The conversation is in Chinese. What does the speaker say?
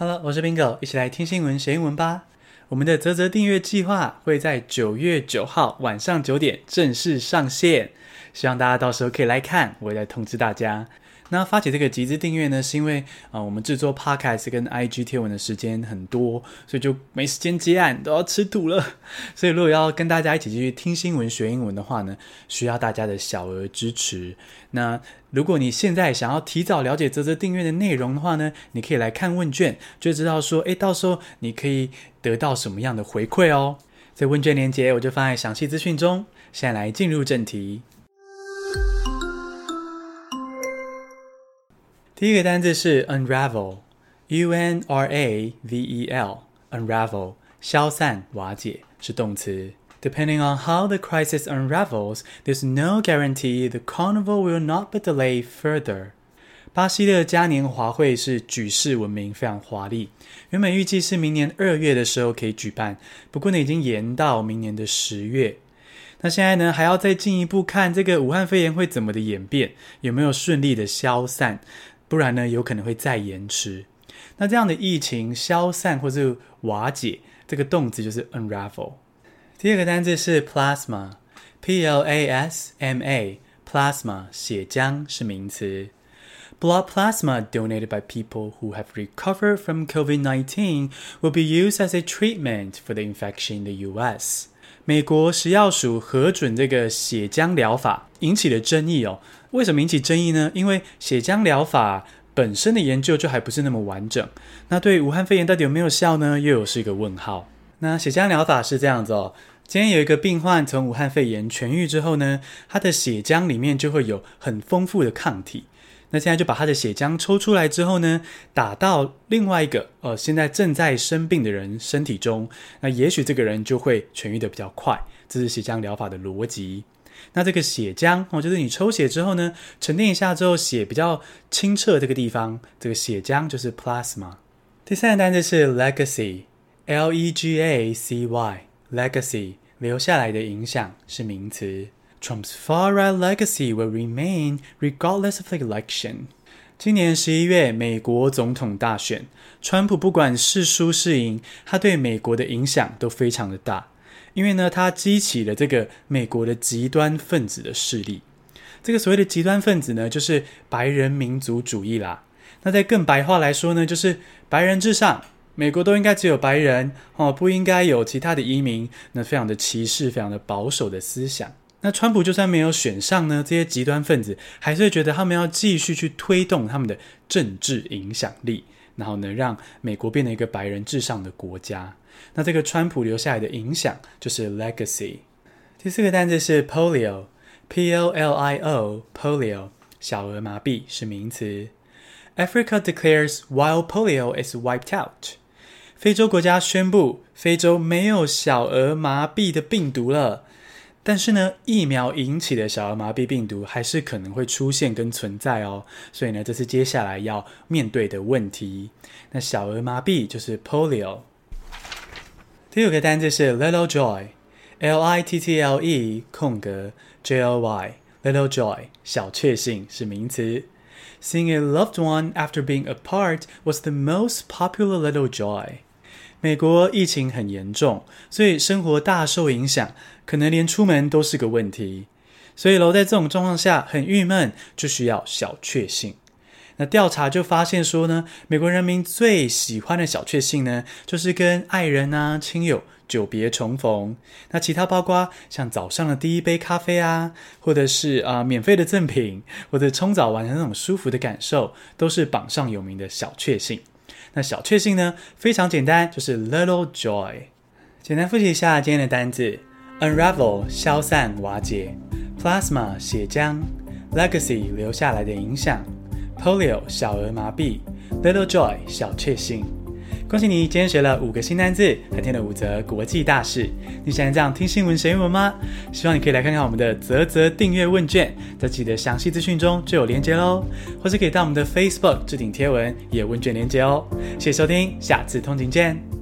Hello，我是 Bingo，一起来听新闻学英文吧。我们的泽泽订阅计划会在九月九号晚上九点正式上线，希望大家到时候可以来看，我会来通知大家。那发起这个集资订阅呢，是因为啊、我们制作 Podcast 跟 IG 贴文的时间很多，所以就没时间接案，都要吃土了。所以如果要跟大家一起继续听新闻学英文的话呢，需要大家的小额支持。那如果你现在想要提早了解啧啧订阅的内容的话呢，你可以来看问卷，就知道说，诶，到时候你可以得到什么样的回馈哦。这问卷链接我就放在详细资讯中。现在来进入正题。第一个单字是 unravel，u n r a v e l，unravel，消散、瓦解是动词。Depending on how the crisis unravels, there's no guarantee the carnival will not be delayed further. 巴西的嘉年华会是举世闻名，非常华丽。原本预计是明年二月的时候可以举办，不过呢已经延到明年的十月。那现在呢还要再进一步看这个武汉肺炎会怎么的演变，有没有顺利的消散？不然呢，有可能会再延迟。那这样的疫情消散或是瓦解，这个动词就是 unravel。第二个单字是 plasma，p l a s m a，plasma 血浆是名词。Blood plasma donated by people who have recovered from COVID-19 will be used as a treatment for the infection in the U.S. 美国食药署核准这个血浆疗法，引起了争议哦。为什么引起争议呢？因为血浆疗法本身的研究就还不是那么完整。那对武汉肺炎到底有没有效呢？又有是一个问号。那血浆疗法是这样子哦。今天有一个病患从武汉肺炎痊愈之后呢，他的血浆里面就会有很丰富的抗体。那现在就把他的血浆抽出来之后呢，打到另外一个呃现在正在生病的人身体中，那也许这个人就会痊愈的比较快。这是血浆疗法的逻辑。那这个血浆哦，就是你抽血之后呢，沉淀一下之后，血比较清澈，这个地方这个血浆就是 plasma。第三个单词是 legacy，L E G A C Y，legacy 留下来的影响是名词。Trump's far-right legacy will remain regardless of the election。今年十一月美国总统大选，川普不管是输是赢，他对美国的影响都非常的大。因为呢，他激起了这个美国的极端分子的势力。这个所谓的极端分子呢，就是白人民族主义啦。那在更白话来说呢，就是白人至上，美国都应该只有白人哦，不应该有其他的移民。那非常的歧视，非常的保守的思想。那川普就算没有选上呢，这些极端分子还是觉得他们要继续去推动他们的政治影响力。然后呢，让美国变成一个白人至上的国家。那这个川普留下来的影响就是 legacy。第四个单词是 polio，p o l i o，polio，小儿麻痹是名词。Africa declares while polio is wiped out。非洲国家宣布非洲没有小儿麻痹的病毒了。但是呢，疫苗引起的小儿麻痹病毒还是可能会出现跟存在哦，所以呢，这是接下来要面对的问题。那小儿麻痹就是 polio。第五个单字是 little joy，l i t t l e 空格 j o y，little joy 小确幸是名词。Seeing a loved one after being apart was the most popular little joy。美国疫情很严重，所以生活大受影响，可能连出门都是个问题。所以喽，在这种状况下，很郁闷，就需要小确幸。那调查就发现说呢，美国人民最喜欢的小确幸呢，就是跟爱人啊、亲友久别重逢。那其他包括像早上的第一杯咖啡啊，或者是啊、免费的赠品，或者冲澡完的那种舒服的感受，都是榜上有名的小确幸。那小确幸呢，非常简单，就是 little joy。简单复习一下今天的单字：unravel 消散瓦解，plasma 血浆，legacy 留下来的影响，polio 小儿麻痹，little joy 小确幸。恭喜你，今天学了五个新单字，还听了五则国际大事。你喜欢这样听新闻学英文吗？希望你可以来看看我们的啧啧订阅问卷，在自己的详细资讯中就有连接喽，或是可以到我们的 Facebook 置顶贴文也有问卷连接哦。谢谢收听，下次通勤见。